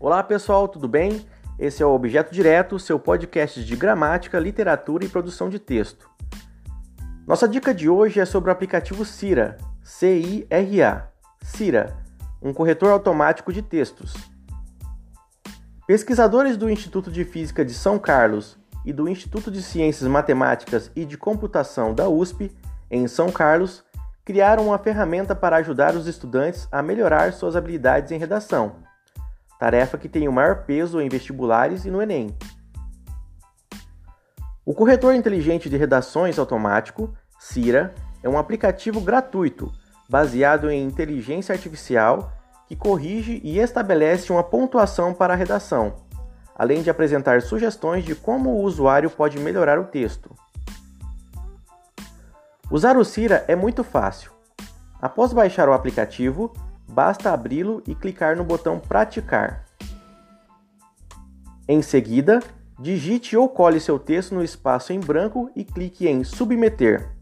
Olá pessoal, tudo bem? Esse é o Objeto Direto, seu podcast de gramática, literatura e produção de texto. Nossa dica de hoje é sobre o aplicativo Cira, C-I-R-A. Cira, um corretor automático de textos. Pesquisadores do Instituto de Física de São Carlos e do Instituto de Ciências Matemáticas e de Computação da USP, em São Carlos, criaram uma ferramenta para ajudar os estudantes a melhorar suas habilidades em redação tarefa que tem o maior peso em vestibulares e no Enem. O corretor inteligente de redações automático, Cira, é um aplicativo gratuito baseado em inteligência artificial que corrige e estabelece uma pontuação para a redação, além de apresentar sugestões de como o usuário pode melhorar o texto. Usar o Cira é muito fácil. Após baixar o aplicativo, basta abri-lo e clicar no botão Praticar. Em seguida, digite ou cole seu texto no espaço em branco e clique em Submeter.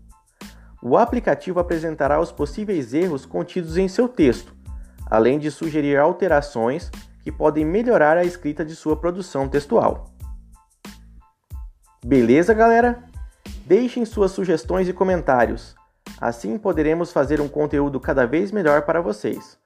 O aplicativo apresentará os possíveis erros contidos em seu texto, além de sugerir alterações que podem melhorar a escrita de sua produção textual. Beleza, galera? Deixem suas sugestões e comentários. Assim poderemos fazer um conteúdo cada vez melhor para vocês.